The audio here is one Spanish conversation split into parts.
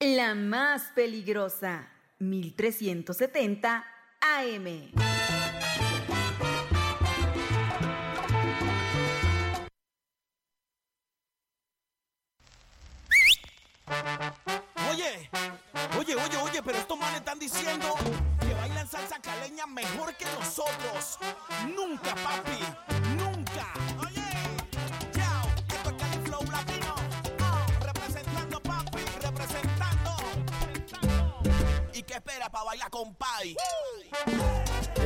La más peligrosa, 1370 AM. Oye, oye, oye, oye, pero estos manes están diciendo que bailan salsa caleña mejor que nosotros. Nunca, papi, Pai?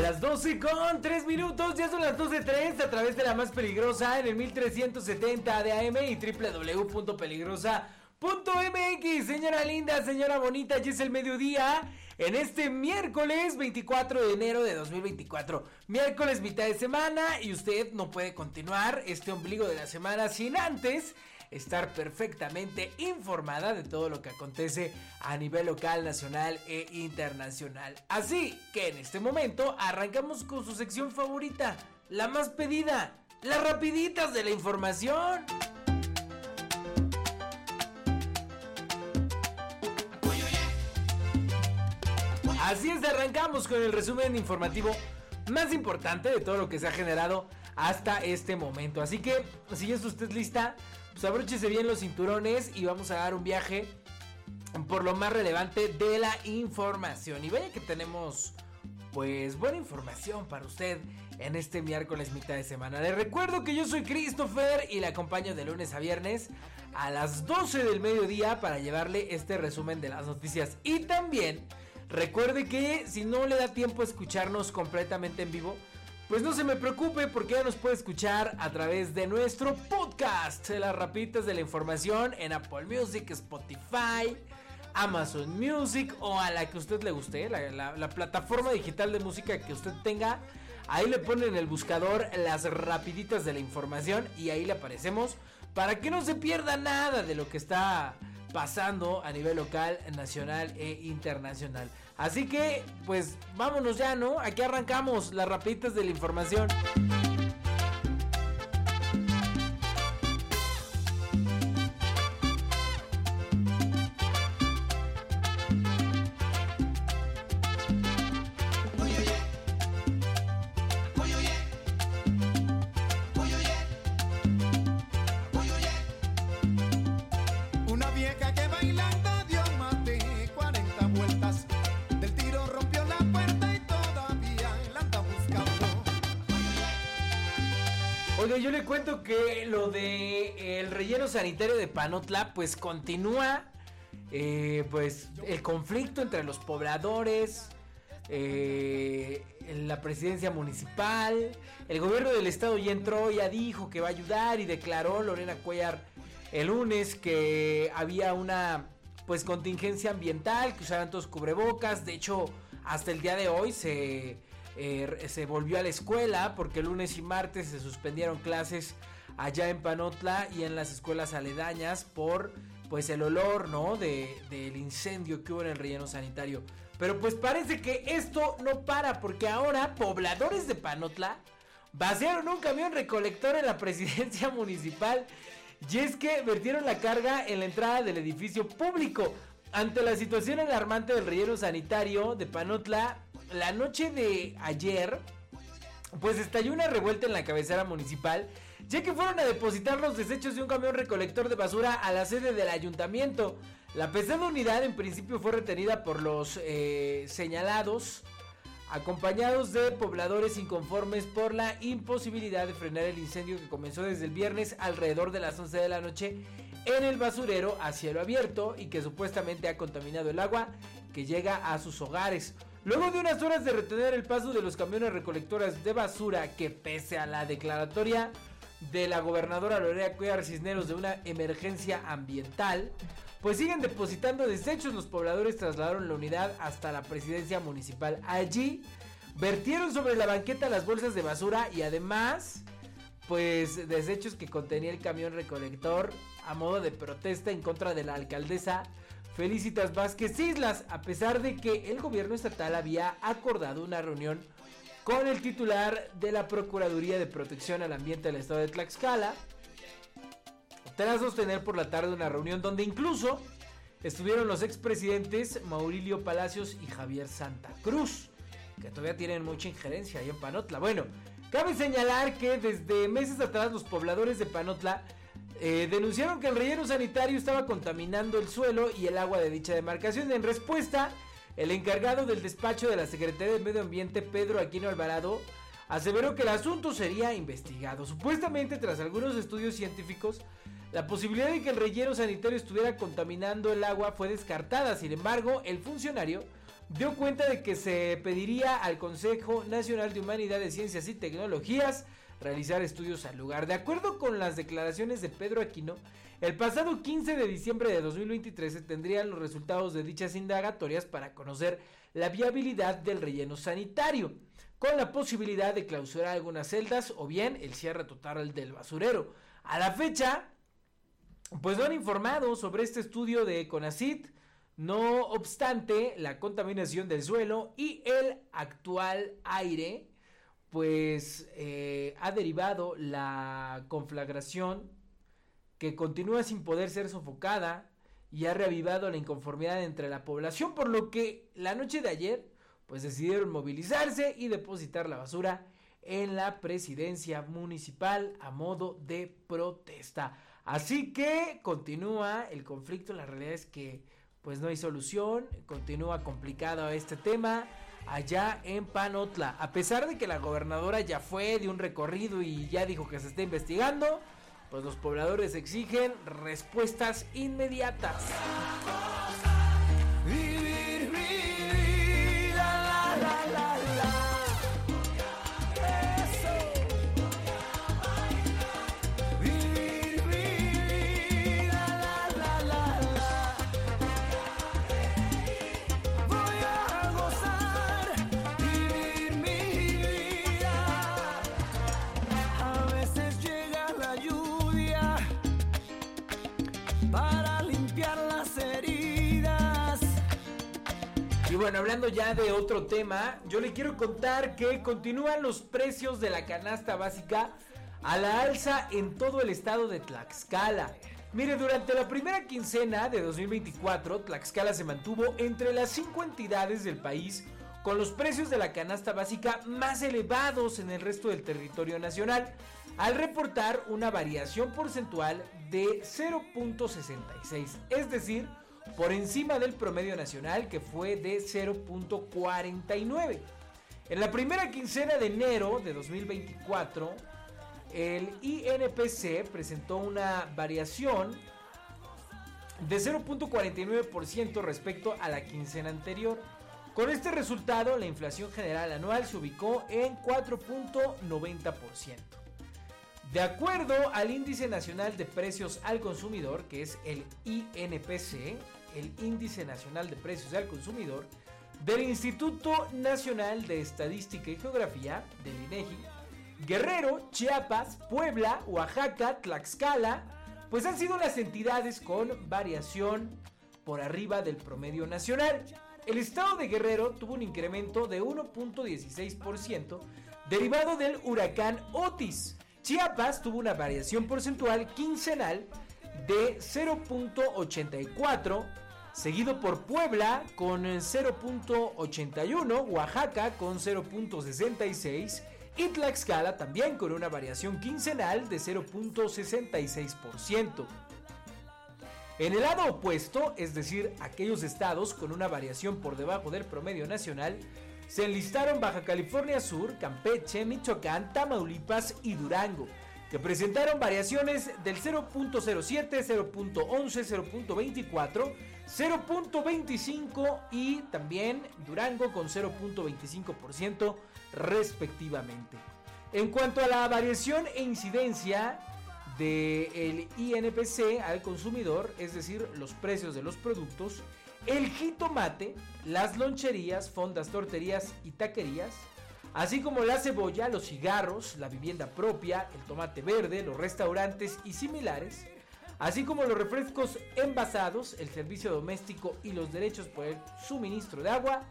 Las 12 con 3 minutos, ya son las 12.3 a través de la más peligrosa en el 1370 de AM y www.peligrosa.mx. Señora linda, señora bonita, ya es el mediodía en este miércoles 24 de enero de 2024. Miércoles mitad de semana y usted no puede continuar este ombligo de la semana sin antes estar perfectamente informada de todo lo que acontece a nivel local, nacional e internacional. Así que en este momento arrancamos con su sección favorita, la más pedida, las rapiditas de la información. Así es, arrancamos con el resumen informativo más importante de todo lo que se ha generado hasta este momento. Así que, si ya está usted lista, pues bien los cinturones y vamos a dar un viaje por lo más relevante de la información. Y vaya que tenemos, pues, buena información para usted en este miércoles mitad de semana. Le recuerdo que yo soy Christopher y le acompaño de lunes a viernes a las 12 del mediodía para llevarle este resumen de las noticias. Y también recuerde que si no le da tiempo a escucharnos completamente en vivo, pues no se me preocupe porque ya nos puede escuchar a través de nuestro podcast, las rapitas de la información en Apple Music, Spotify, Amazon Music o a la que usted le guste, la, la- la plataforma digital de música que usted tenga. Ahí le ponen en el buscador las rapiditas de la información y ahí le aparecemos para que no se pierda nada de lo que está pasando a nivel local, nacional e internacional. Así que, pues vámonos ya, ¿no? Aquí arrancamos las rapiditas de la información. Oiga, yo le cuento que lo de el relleno sanitario de Panotla, pues continúa, eh, pues el conflicto entre los pobladores, eh, la presidencia municipal, el gobierno del estado ya entró, ya dijo que va a ayudar y declaró Lorena Cuellar el lunes que había una pues contingencia ambiental, que usaran todos cubrebocas, de hecho hasta el día de hoy se eh, se volvió a la escuela porque lunes y martes se suspendieron clases allá en Panotla y en las escuelas aledañas por pues el olor, ¿no? De, del incendio que hubo en el relleno sanitario. Pero pues parece que esto no para porque ahora pobladores de Panotla vaciaron un camión recolector en la presidencia municipal y es que vertieron la carga en la entrada del edificio público. Ante la situación alarmante del relleno sanitario de Panotla, la noche de ayer, pues estalló una revuelta en la cabecera municipal, ya que fueron a depositar los desechos de un camión recolector de basura a la sede del ayuntamiento. La pesada unidad en principio fue retenida por los eh, señalados, acompañados de pobladores inconformes por la imposibilidad de frenar el incendio que comenzó desde el viernes alrededor de las 11 de la noche en el basurero a cielo abierto y que supuestamente ha contaminado el agua que llega a sus hogares. Luego de unas horas de retener el paso de los camiones recolectoras de basura que pese a la declaratoria de la gobernadora Lorena Cuellar Cisneros de una emergencia ambiental, pues siguen depositando desechos. Los pobladores trasladaron la unidad hasta la presidencia municipal. Allí vertieron sobre la banqueta las bolsas de basura y además, pues desechos que contenía el camión recolector a modo de protesta en contra de la alcaldesa Felicitas Vázquez Islas, a pesar de que el gobierno estatal había acordado una reunión con el titular de la Procuraduría de Protección al Ambiente del Estado de Tlaxcala, tras sostener por la tarde una reunión donde incluso estuvieron los expresidentes Maurilio Palacios y Javier Santa Cruz, que todavía tienen mucha injerencia ahí en Panotla. Bueno, cabe señalar que desde meses atrás los pobladores de Panotla eh, denunciaron que el relleno sanitario estaba contaminando el suelo y el agua de dicha demarcación. En respuesta, el encargado del despacho de la Secretaría de Medio Ambiente, Pedro Aquino Alvarado, aseveró que el asunto sería investigado. Supuestamente, tras algunos estudios científicos, la posibilidad de que el relleno sanitario estuviera contaminando el agua fue descartada. Sin embargo, el funcionario dio cuenta de que se pediría al Consejo Nacional de Humanidades, Ciencias y Tecnologías realizar estudios al lugar. De acuerdo con las declaraciones de Pedro Aquino, el pasado 15 de diciembre de 2023 se tendrían los resultados de dichas indagatorias para conocer la viabilidad del relleno sanitario, con la posibilidad de clausurar algunas celdas o bien el cierre total del basurero. A la fecha, pues no han informado sobre este estudio de CONACIT, no obstante, la contaminación del suelo y el actual aire pues eh, ha derivado la conflagración que continúa sin poder ser sofocada y ha reavivado la inconformidad entre la población, por lo que la noche de ayer pues decidieron movilizarse y depositar la basura en la presidencia municipal a modo de protesta. Así que continúa el conflicto, la realidad es que pues no hay solución, continúa complicado este tema allá en Panotla. A pesar de que la gobernadora ya fue de un recorrido y ya dijo que se está investigando, pues los pobladores exigen respuestas inmediatas. Bueno, hablando ya de otro tema, yo le quiero contar que continúan los precios de la canasta básica a la alza en todo el estado de Tlaxcala. Mire, durante la primera quincena de 2024, Tlaxcala se mantuvo entre las cinco entidades del país con los precios de la canasta básica más elevados en el resto del territorio nacional, al reportar una variación porcentual de 0.66, es decir, por encima del promedio nacional que fue de 0.49. En la primera quincena de enero de 2024, el INPC presentó una variación de 0.49% respecto a la quincena anterior. Con este resultado, la inflación general anual se ubicó en 4.90%. De acuerdo al Índice Nacional de Precios al Consumidor, que es el INPC, el Índice Nacional de Precios al Consumidor, del Instituto Nacional de Estadística y Geografía, del INEGI, Guerrero, Chiapas, Puebla, Oaxaca, Tlaxcala, pues han sido las entidades con variación por arriba del promedio nacional. El estado de Guerrero tuvo un incremento de 1.16% derivado del huracán Otis, Chiapas tuvo una variación porcentual quincenal de 0.84, seguido por Puebla con 0.81, Oaxaca con 0.66 y Tlaxcala también con una variación quincenal de 0.66%. En el lado opuesto, es decir, aquellos estados con una variación por debajo del promedio nacional, se enlistaron Baja California Sur, Campeche, Michoacán, Tamaulipas y Durango, que presentaron variaciones del 0.07, 0.11, 0.24, 0.25 y también Durango con 0.25% respectivamente. En cuanto a la variación e incidencia del INPC al consumidor, es decir, los precios de los productos, el jitomate, las loncherías, fondas, torterías y taquerías, así como la cebolla, los cigarros, la vivienda propia, el tomate verde, los restaurantes y similares, así como los refrescos envasados, el servicio doméstico y los derechos por el suministro de agua,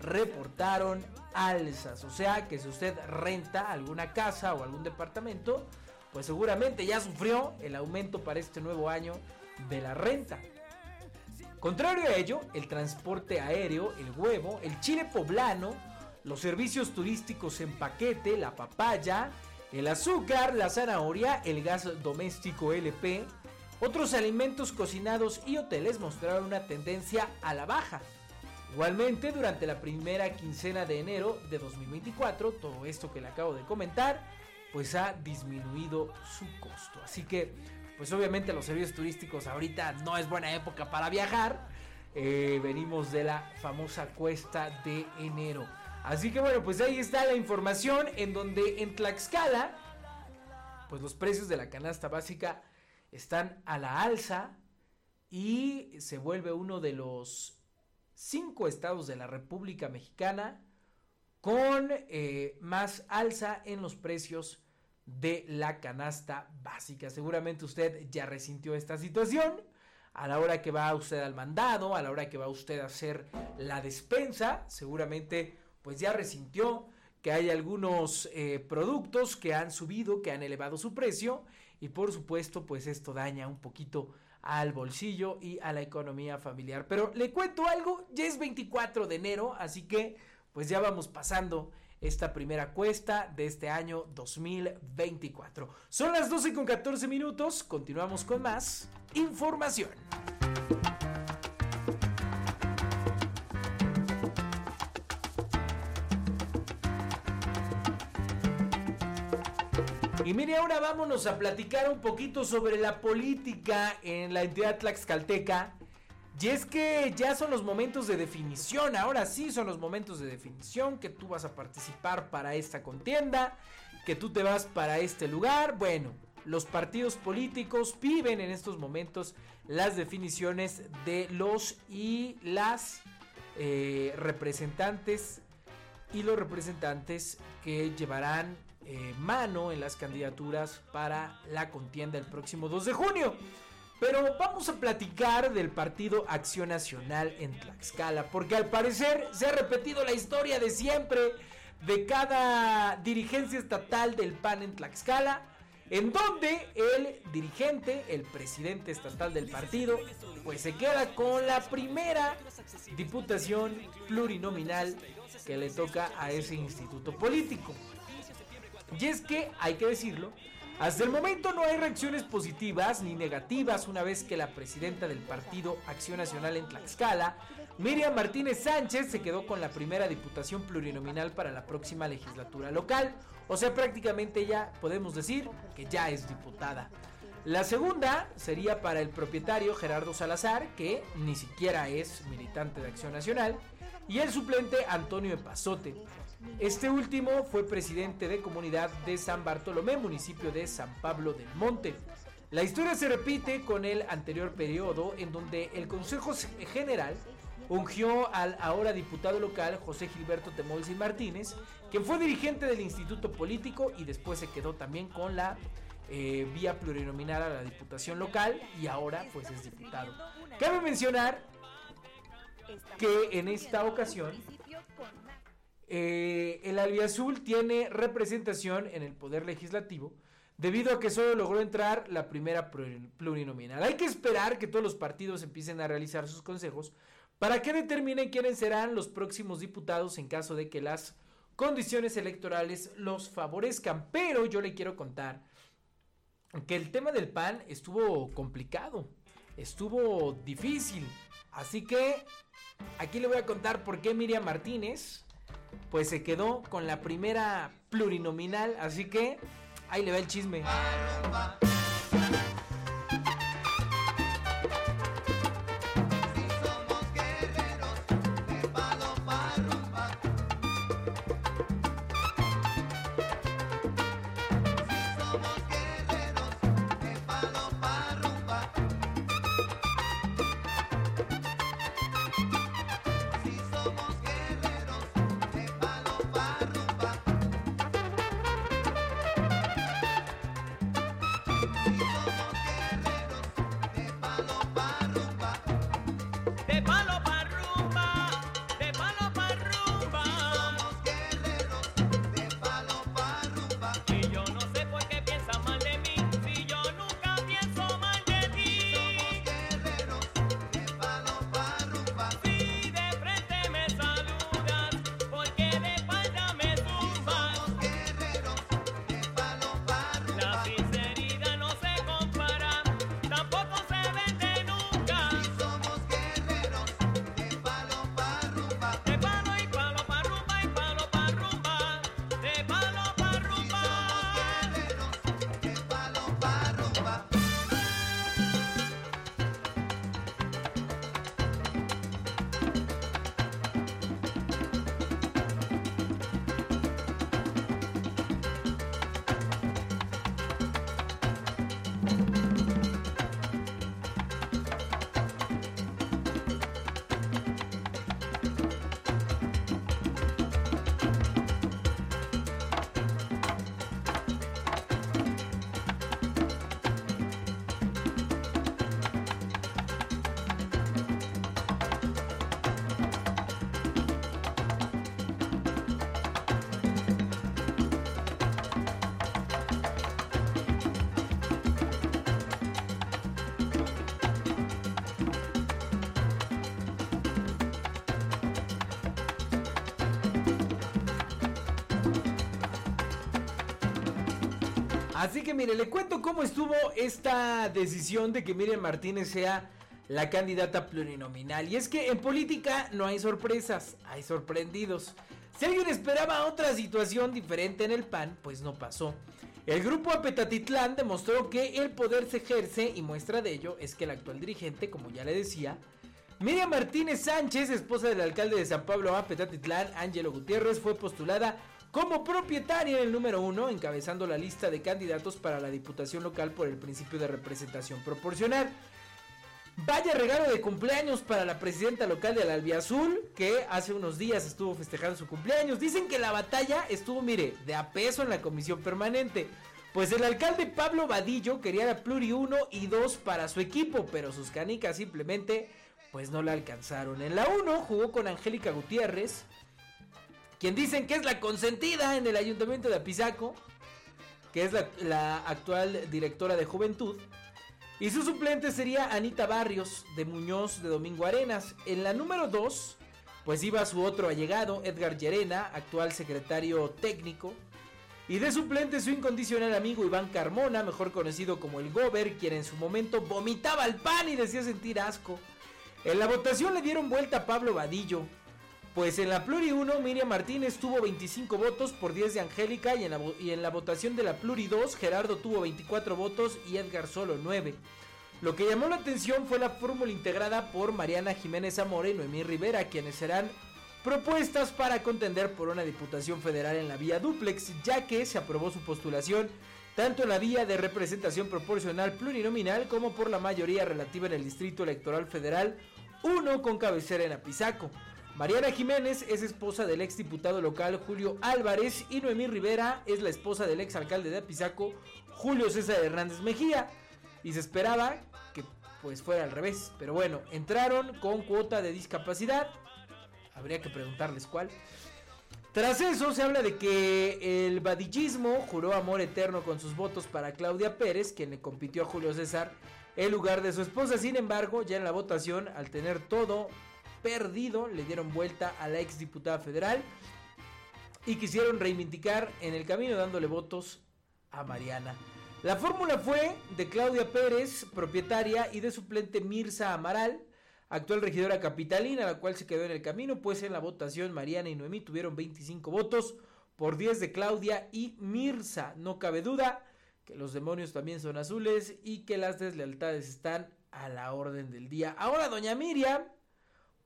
reportaron alzas. O sea que si usted renta alguna casa o algún departamento, pues seguramente ya sufrió el aumento para este nuevo año de la renta. Contrario a ello, el transporte aéreo, el huevo, el chile poblano, los servicios turísticos en paquete, la papaya, el azúcar, la zanahoria, el gas doméstico LP, otros alimentos cocinados y hoteles mostraron una tendencia a la baja. Igualmente, durante la primera quincena de enero de 2024, todo esto que le acabo de comentar, pues ha disminuido su costo. Así que, pues obviamente los servicios turísticos ahorita no es buena época para viajar. Eh, venimos de la famosa cuesta de enero. Así que bueno, pues ahí está la información en donde en Tlaxcala, pues los precios de la canasta básica están a la alza y se vuelve uno de los cinco estados de la República Mexicana con eh, más alza en los precios de la canasta básica. Seguramente usted ya resintió esta situación a la hora que va usted al mandado, a la hora que va usted a hacer la despensa, seguramente pues ya resintió que hay algunos eh, productos que han subido, que han elevado su precio y por supuesto pues esto daña un poquito al bolsillo y a la economía familiar. Pero le cuento algo, ya es 24 de enero, así que pues ya vamos pasando esta primera cuesta de este año 2024. Son las 12 con 14 minutos, continuamos con más información. Y mire, ahora vámonos a platicar un poquito sobre la política en la entidad tlaxcalteca. Y es que ya son los momentos de definición, ahora sí son los momentos de definición, que tú vas a participar para esta contienda, que tú te vas para este lugar. Bueno, los partidos políticos viven en estos momentos las definiciones de los y las eh, representantes y los representantes que llevarán eh, mano en las candidaturas para la contienda el próximo 2 de junio. Pero vamos a platicar del partido Acción Nacional en Tlaxcala, porque al parecer se ha repetido la historia de siempre de cada dirigencia estatal del PAN en Tlaxcala, en donde el dirigente, el presidente estatal del partido, pues se queda con la primera diputación plurinominal que le toca a ese instituto político. Y es que, hay que decirlo, hasta el momento no hay reacciones positivas ni negativas una vez que la presidenta del partido Acción Nacional en Tlaxcala, Miriam Martínez Sánchez, se quedó con la primera diputación plurinominal para la próxima legislatura local. O sea, prácticamente ya podemos decir que ya es diputada. La segunda sería para el propietario Gerardo Salazar, que ni siquiera es militante de Acción Nacional, y el suplente Antonio Epazote. Este último fue presidente de comunidad de San Bartolomé, municipio de San Pablo del Monte. La historia se repite con el anterior periodo en donde el Consejo General ungió al ahora diputado local José Gilberto Temolsi Martínez, quien fue dirigente del instituto político y después se quedó también con la eh, vía plurinominal a la diputación local y ahora pues es diputado. Cabe mencionar que en esta ocasión eh, el Albiazul tiene representación en el Poder Legislativo debido a que solo logró entrar la primera plurinominal. Hay que esperar que todos los partidos empiecen a realizar sus consejos para que determinen quiénes serán los próximos diputados en caso de que las condiciones electorales los favorezcan. Pero yo le quiero contar que el tema del PAN estuvo complicado, estuvo difícil. Así que aquí le voy a contar por qué Miriam Martínez pues se quedó con la primera plurinominal, así que ahí le va el chisme. Así que mire, le cuento cómo estuvo esta decisión de que Miriam Martínez sea la candidata plurinominal. Y es que en política no hay sorpresas, hay sorprendidos. Si alguien esperaba otra situación diferente en el PAN, pues no pasó. El grupo Apetatitlán demostró que el poder se ejerce y muestra de ello es que el actual dirigente, como ya le decía, Miriam Martínez Sánchez, esposa del alcalde de San Pablo Apetatitlán, Ángelo Gutiérrez, fue postulada como propietaria el número uno, encabezando la lista de candidatos para la diputación local por el principio de representación proporcional. Vaya regalo de cumpleaños para la presidenta local del Albiazul, que hace unos días estuvo festejando su cumpleaños. Dicen que la batalla estuvo, mire, de a peso en la comisión permanente. Pues el alcalde Pablo Vadillo quería la Pluri 1 y 2 para su equipo, pero sus canicas simplemente pues no la alcanzaron. En la 1 jugó con Angélica Gutiérrez, quien dicen que es la consentida en el ayuntamiento de Apizaco, que es la, actual directora de juventud. Y su suplente sería Anita Barrios de Muñoz de Domingo Arenas. En la número 2, pues iba su otro allegado, Edgar Llerena, actual secretario técnico. Y de suplente su incondicional amigo Iván Carmona, mejor conocido como el Gober, quien en su momento vomitaba el pan y decía sentir asco. En la votación le dieron vuelta a Pablo Vadillo. Pues en la Pluri 1, Miriam Martínez tuvo 25 votos por 10 de Angélica y en, la, votación de la Pluri 2, Gerardo tuvo 24 votos y Edgar solo 9. Lo que llamó la atención fue la fórmula integrada por Mariana Jiménez Zamora y Noemí Rivera, quienes serán propuestas para contender por una diputación federal en la vía duplex, ya que se aprobó su postulación tanto en la vía de representación proporcional plurinominal como por la mayoría relativa en el Distrito Electoral Federal 1 con cabecera en Apizaco. Mariana Jiménez es esposa del ex diputado local Julio Álvarez y Noemí Rivera es la esposa del ex alcalde de Apizaco Julio César Hernández Mejía. Y se esperaba que pues fuera al revés. Pero bueno, entraron con cuota de discapacidad. Habría que preguntarles cuál. Tras eso se habla de que el vadillismo juró amor eterno con sus votos para Claudia Pérez, quien le compitió a Julio César en lugar de su esposa. Sin embargo, ya en la votación, al tener todo perdido, le dieron vuelta a la ex diputada federal y quisieron reivindicar en el camino dándole votos a Mariana. La fórmula fue de Claudia Pérez, propietaria, y de suplente Mirza Amaral, actual regidora capitalina, la cual se quedó en el camino, pues en la votación Mariana y Noemí tuvieron 25 votos por 10 de Claudia y Mirza. No cabe duda que los demonios también son azules y que las deslealtades están a la orden del día. Ahora doña Miriam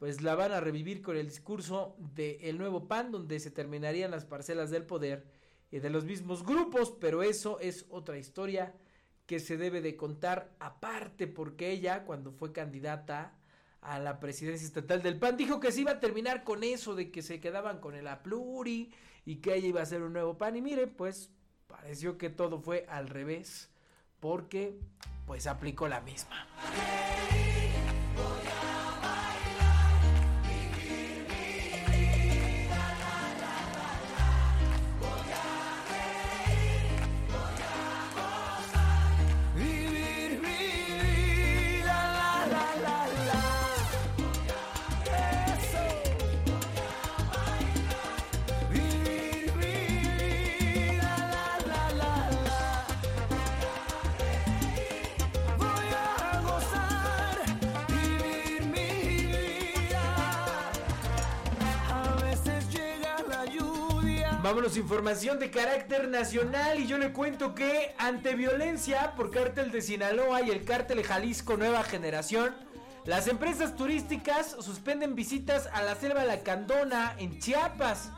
pues la van a revivir con el discurso de El Nuevo PAN, donde se terminarían las parcelas del poder y de los mismos grupos, pero eso es otra historia que se debe de contar aparte, porque ella, cuando fue candidata a la presidencia estatal del PAN, dijo que se iba a terminar con eso, de que se quedaban con el Apluri y que ella iba a ser un nuevo PAN. Y mire, pues pareció que todo fue al revés, porque pues aplicó la misma. Vámonos, información de carácter nacional y yo le cuento que ante violencia por cártel de Sinaloa y el cártel Jalisco Nueva Generación, las empresas turísticas suspenden visitas a la selva Lacandona en Chiapas.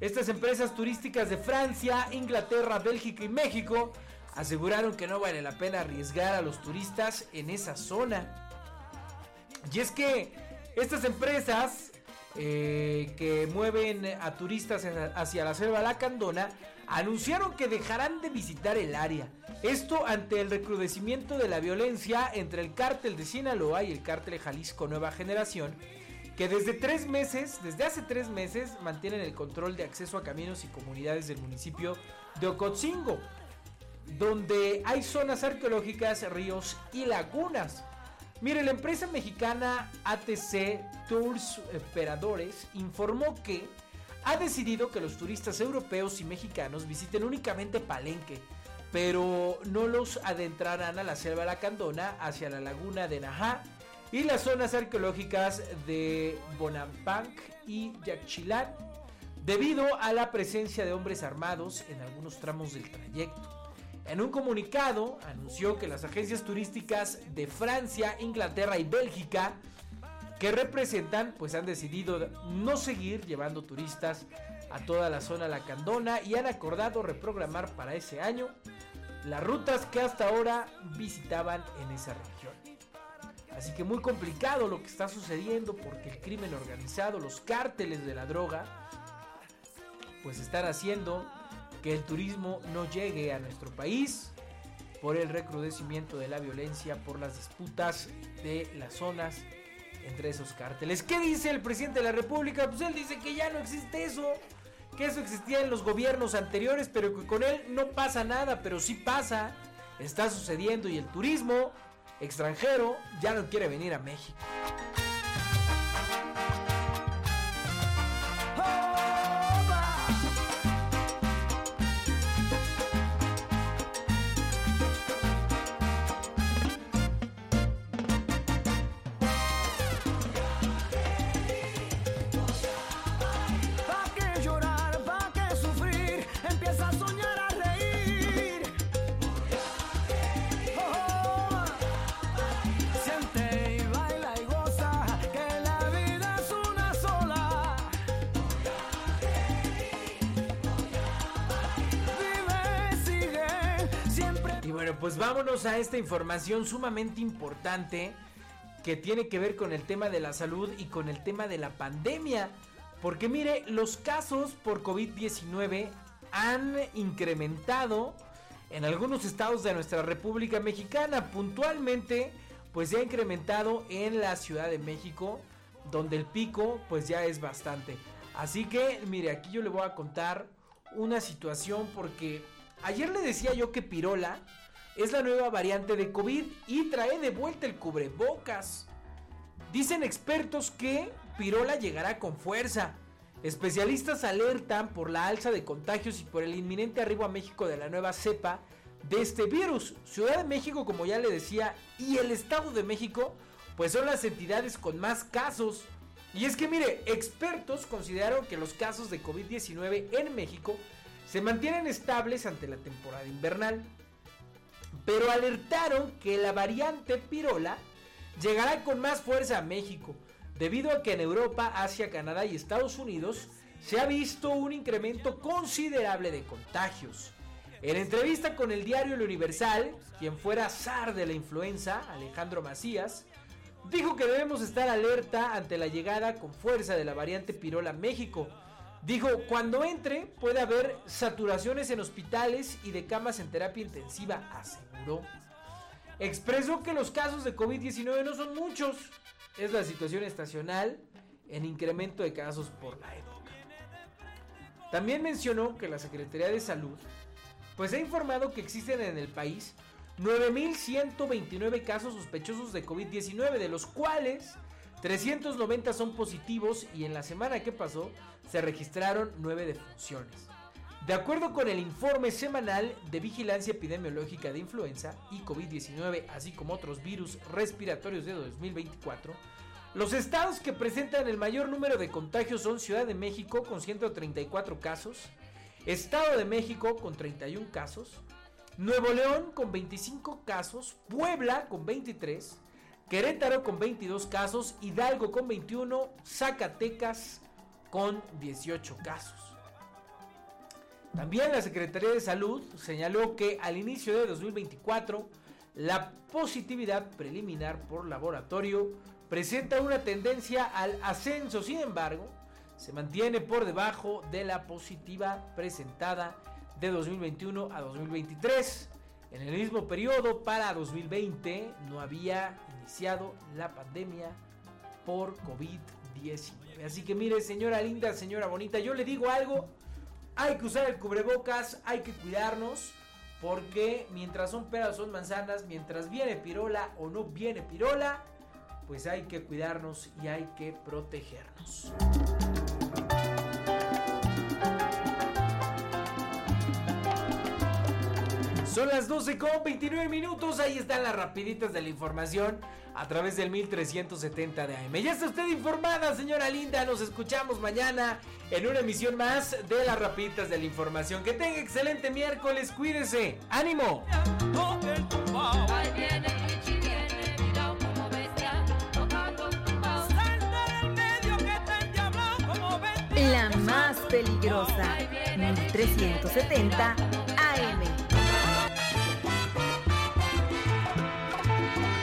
Estas empresas turísticas de Francia, Inglaterra, Bélgica y México aseguraron que no vale la pena arriesgar a los turistas en esa zona. Y es que estas empresas eh, que mueven a turistas hacia la selva Lacandona anunciaron que dejarán de visitar el área. Esto ante el recrudecimiento de la violencia entre el cártel de Sinaloa y el cártel Jalisco Nueva Generación, que desde tres meses, desde hace tres meses, mantienen el control de acceso a caminos y comunidades del municipio de Ocotzingo, donde hay zonas arqueológicas, ríos y lagunas. Mire, la empresa mexicana ATC Tours Operadores informó que ha decidido que los turistas europeos y mexicanos visiten únicamente Palenque, pero no los adentrarán a la selva lacandona hacia la laguna de Najá y las zonas arqueológicas de Bonampanc y Yaxchilán, debido a la presencia de hombres armados en algunos tramos del trayecto. En un comunicado anunció que las agencias turísticas de Francia, Inglaterra y Bélgica que representan pues han decidido no seguir llevando turistas a toda la zona lacandona y han acordado reprogramar para ese año las rutas que hasta ahora visitaban en esa región. Así que muy complicado lo que está sucediendo porque el crimen organizado, los cárteles de la droga, pues están haciendo que el turismo no llegue a nuestro país por el recrudecimiento de la violencia, por las disputas de las zonas entre esos cárteles. ¿Qué dice el presidente de la República? Pues él dice que ya no existe eso, que eso existía en los gobiernos anteriores, pero que con él no pasa nada, pero sí pasa, está sucediendo y el turismo extranjero ya no quiere venir a México. Pues vámonos a esta información sumamente importante que tiene que ver con el tema de la salud y con el tema de la pandemia. Porque mire, los casos por COVID-19 han incrementado en algunos estados de nuestra República Mexicana. Puntualmente, pues se ha incrementado en la Ciudad de México, donde el pico pues ya es bastante. Así que, mire, aquí yo le voy a contar una situación porque ayer le decía yo que Pirola es la nueva variante de COVID y trae de vuelta el cubrebocas. Dicen expertos que Pirola llegará con fuerza. Especialistas alertan por la alza de contagios y por el inminente arribo a México de la nueva cepa de este virus. Ciudad de México, como ya le decía, y el Estado de México, pues son las entidades con más casos. Y es que mire, expertos consideraron que los casos de COVID-19 en México se mantienen estables ante la temporada invernal. Pero alertaron que la variante Pirola llegará con más fuerza a México, debido a que en Europa, Asia, Canadá y Estados Unidos se ha visto un incremento considerable de contagios. En entrevista con el diario El Universal, quien fuera zar de la influenza, Alejandro Macías, dijo que debemos estar alerta ante la llegada con fuerza de la variante Pirola a México. Dijo, cuando entre puede haber saturaciones en hospitales y de camas en terapia intensiva, aseguró. Expresó que los casos de COVID-19 no son muchos. Es la situación estacional en incremento de casos por la época. También mencionó que la Secretaría de Salud pues ha informado que existen en el país 9.129 casos sospechosos de COVID-19, de los cuales 390 son positivos y en la semana que pasó se registraron 9 defunciones. De acuerdo con el informe semanal de vigilancia epidemiológica de influenza y COVID-19, así como otros virus respiratorios de 2024, los estados que presentan el mayor número de contagios son Ciudad de México con 134 casos, Estado de México con 31 casos, Nuevo León con 25 casos, Puebla con 23, Querétaro con 22 casos, Hidalgo con 21, Zacatecas con 18 casos. También la Secretaría de Salud señaló que al inicio de 2024 la positividad preliminar por laboratorio presenta una tendencia al ascenso, sin embargo, se mantiene por debajo de la positiva presentada de 2021 a 2023. En el mismo periodo para 2020 no había iniciado la pandemia por COVID-19. Así que mire, señora linda, señora bonita, yo le digo algo, hay que usar el cubrebocas, hay que cuidarnos, porque mientras son peras son manzanas, mientras viene pirola o no viene pirola, pues hay que cuidarnos y hay que protegernos. Son las 12 con 29 minutos. Ahí están las rapiditas de la información a través del 1370 de AM. Ya está usted informada, señora Linda. Nos escuchamos mañana en una emisión más de las rapiditas de la información. Que tenga excelente miércoles. Cuídese. ¡Ánimo! La más peligrosa. 1370